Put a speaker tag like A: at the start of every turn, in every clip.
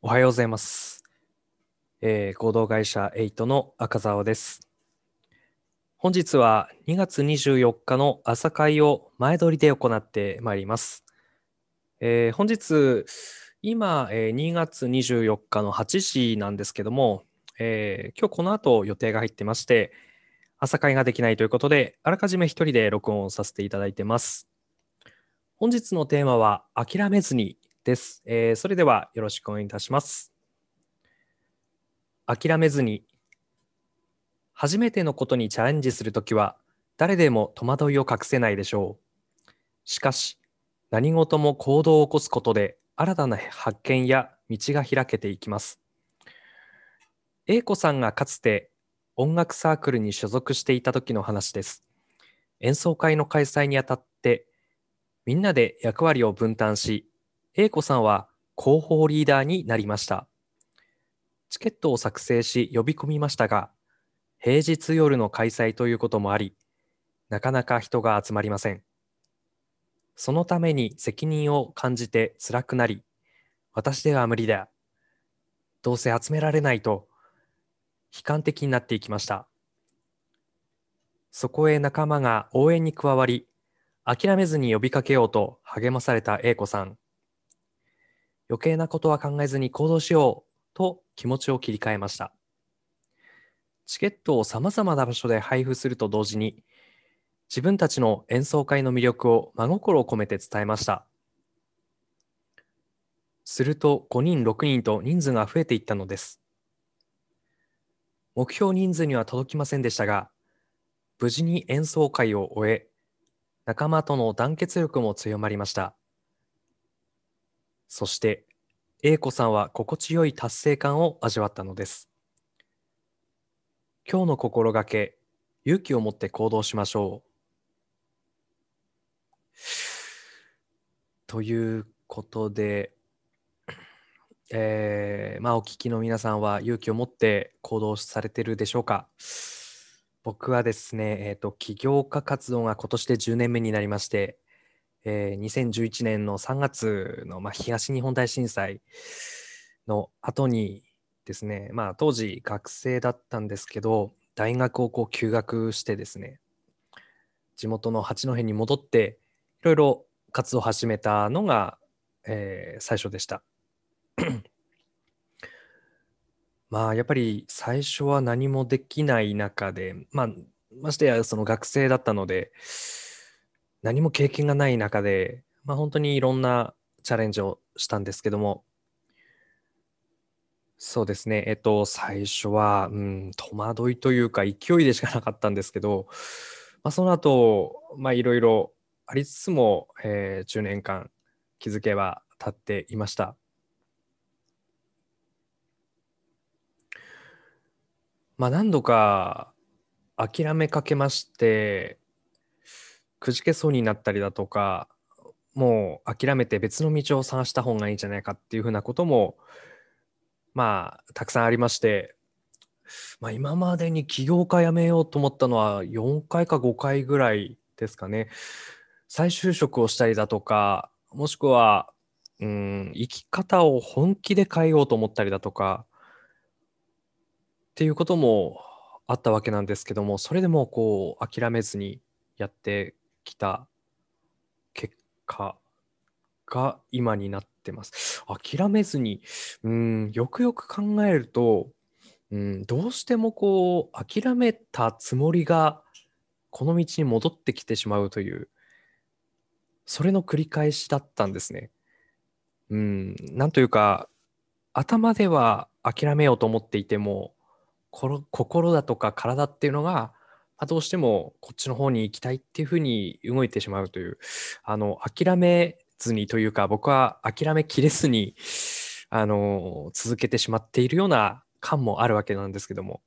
A: おはようございます。えー合同会社8の赤澤です。本日は2月24日の朝会を前撮りで行ってまいります。えー本日、今、えー2月24日の8時なんですけども、えー今日この後予定が入ってまして、朝会ができないということで、あらかじめ一人で録音をさせていただいてます。本日のテーマは、諦めずにです。えーそれではよろしくお願いいたします。諦めずに。初めてのことにチャレンジするときは、誰でも戸惑いを隠せないでしょう。しかし、何事も行動を起こすことで、新たな発見や道が開けていきます。英子さんがかつて音楽サークルに所属していた時の話です。演奏会の開催にあたって、みんなで役割を分担し、英子さんは広報リーダーになりました。チケットを作成し呼び込みましたが、平日夜の開催ということもあり、なかなか人が集まりません。そのために責任を感じて辛くなり、私では無理だ。どうせ集められないと、悲観的になっていきました。そこへ仲間が応援に加わり、諦めずに呼びかけようと励まされた A 子さん。余計なことは考えずに行動しようと気持ちを切り替えました。チケットを様々な場所で配布すると同時に、自分たちの演奏会の魅力を真心を込めて伝えました。すると5人、6人と人数が増えていったのです。目標人数には届きませんでしたが、無事に演奏会を終え、仲間との団結力も強まりました。そして、A 子さんは心地よい達成感を味わったのです。今日の心がけ、勇気を持って行動しましょう。ということで、えーまあお聞きの皆さんは勇気を持って行動されてるでしょうか？僕はですね、えっ、と、起業家活動が今年で10年目になりまして、えー2011年の3月の、まあ、東日本大震災の後にですね、まあ当時学生だったんですけど、大学をこう休学してですね、地元の八戸に戻って、いろいろ活動を始めたのが、えー最初でした。まあやっぱり最初は何もできない中で、まあましてやその学生だったので、何も経験がない中で、まあ本当にいろんなチャレンジをしたんですけども、そうですね、えっと、最初は、うん、戸惑いというか勢いでしかなかったんですけど、まあその後、まあいろいろありつつも、えー10年間気づけば経っていました。まあ何度か諦めかけまして、くじけそうになったりだとか、もう諦めて別の道を探した方がいいんじゃないかっていうふうなことも、まあたくさんありまして、まあ今までに起業家辞めようと思ったのは4回か5回ぐらいですかね。再就職をしたりだとか、もしくは、うん、生き方を本気で変えようと思ったりだとか、っていうこともあったわけなんですけども、それでもこう諦めずにやってきた結果が今になってます。諦めずに、うん、よくよく考えると、うん、どうしてもこう諦めたつもりがこの道に戻ってきてしまうという、それの繰り返しだったんですね。うん、なんというか、頭では諦めようと思っていても、心だとか体っていうのが、まあ、どうしてもこっちの方に行きたいっていうふうに動いてしまうという、あの、諦めずにというか、僕は諦めきれずに、あの、続けてしまっているような感もあるわけなんですけども。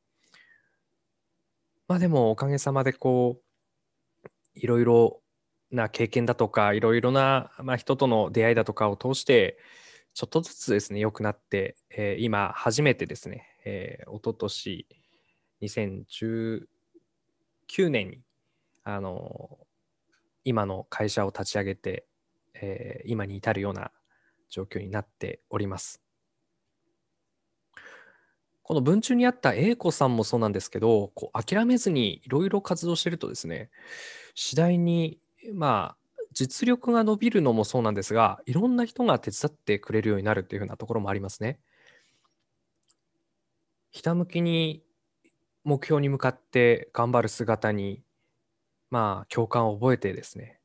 A: まあでも、おかげさまでこう、いろいろな経験だとか、いろいろな、まあ、人との出会いだとかを通して、ちょっとずつですね、良くなって、えー、今、初めてですね、えー、おととし、2010 2009年にあの今の会社を立ち上げて、えー、今に至るような状況になっております。この文中にあった英子さんもそうなんですけどこう諦めずにいろいろ活動してるとですね次第にまあ実力が伸びるのもそうなんですがいろんな人が手伝ってくれるようになるというふうなところもありますね。ひたむきに目標に向かって頑張る姿に、まあ、共感を覚えてですね、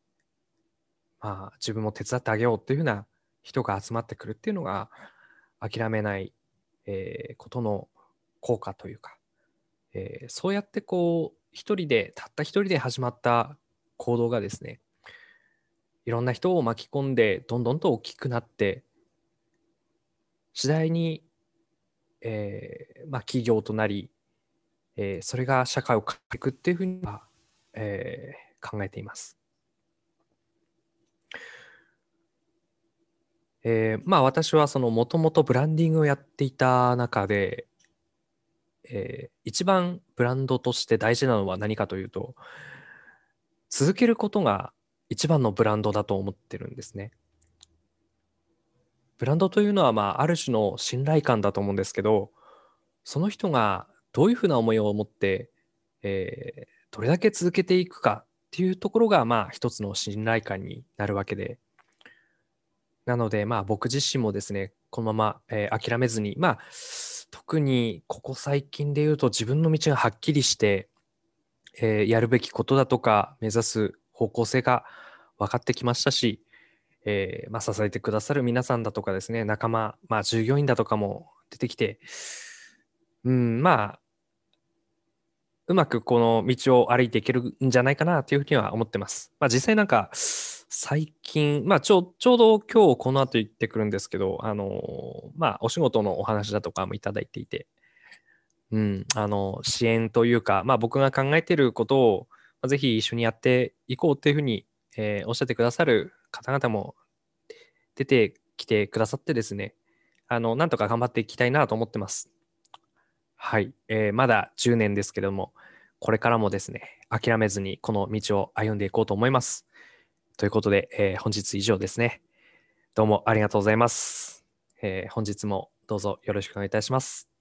A: まあ、自分も手伝ってあげようっていうふうな人が集まってくるっていうのが、諦めない、えーことの効果というか、えーそうやってこう、一人で、たった一人で始まった行動がですね、いろんな人を巻き込んで、どんどんと大きくなって、次第に、えーまあ、企業となり、えーそれが社会を変えていくっていうふうには、えー考えています。えーまあ私はそのもともとブランディングをやっていた中で、えー一番ブランドとして大事なのは何かというと、続けることが一番のブランドだと思ってるんですね。ブランドというのは、まあ、ある種の信頼感だと思うんですけど、その人がどういうふうな思いを持って、えーどれだけ続けていくかっていうところが、まあ、一つの信頼感になるわけで、なので、まあ、僕自身もですね、このまま、えー諦めずに、まあ、特にここ最近で言うと自分の道がはっきりして、えーやるべきことだとか、目指す方向性が分かってきましたし、えーまあ、支えてくださる皆さんだとかですね、仲間、まあ、従業員だとかも出てきて、うん、まあ、うまくこの道を歩いていけるんじゃないかなというふうには思ってます。まあ、実際なんか、最近、まあ、ちょちょうど今日この後行ってくるんですけど、あのまあ、お仕事のお話だとかもいただいていて、うん、あの、支援というか、まあ、僕が考えていることを、まあぜひ一緒にやっていこうというふうに、えーおっしゃってくださる方々も出てきてくださってですね、あの、なんとか頑張っていきたいなと思ってます。はい、えーまだ10年ですけれども、これからもですね、諦めずにこの道を歩んでいこうと思います。ということで、えー本日以上ですね。どうもありがとうございます。えー本日もどうぞよろしくお願いいたします。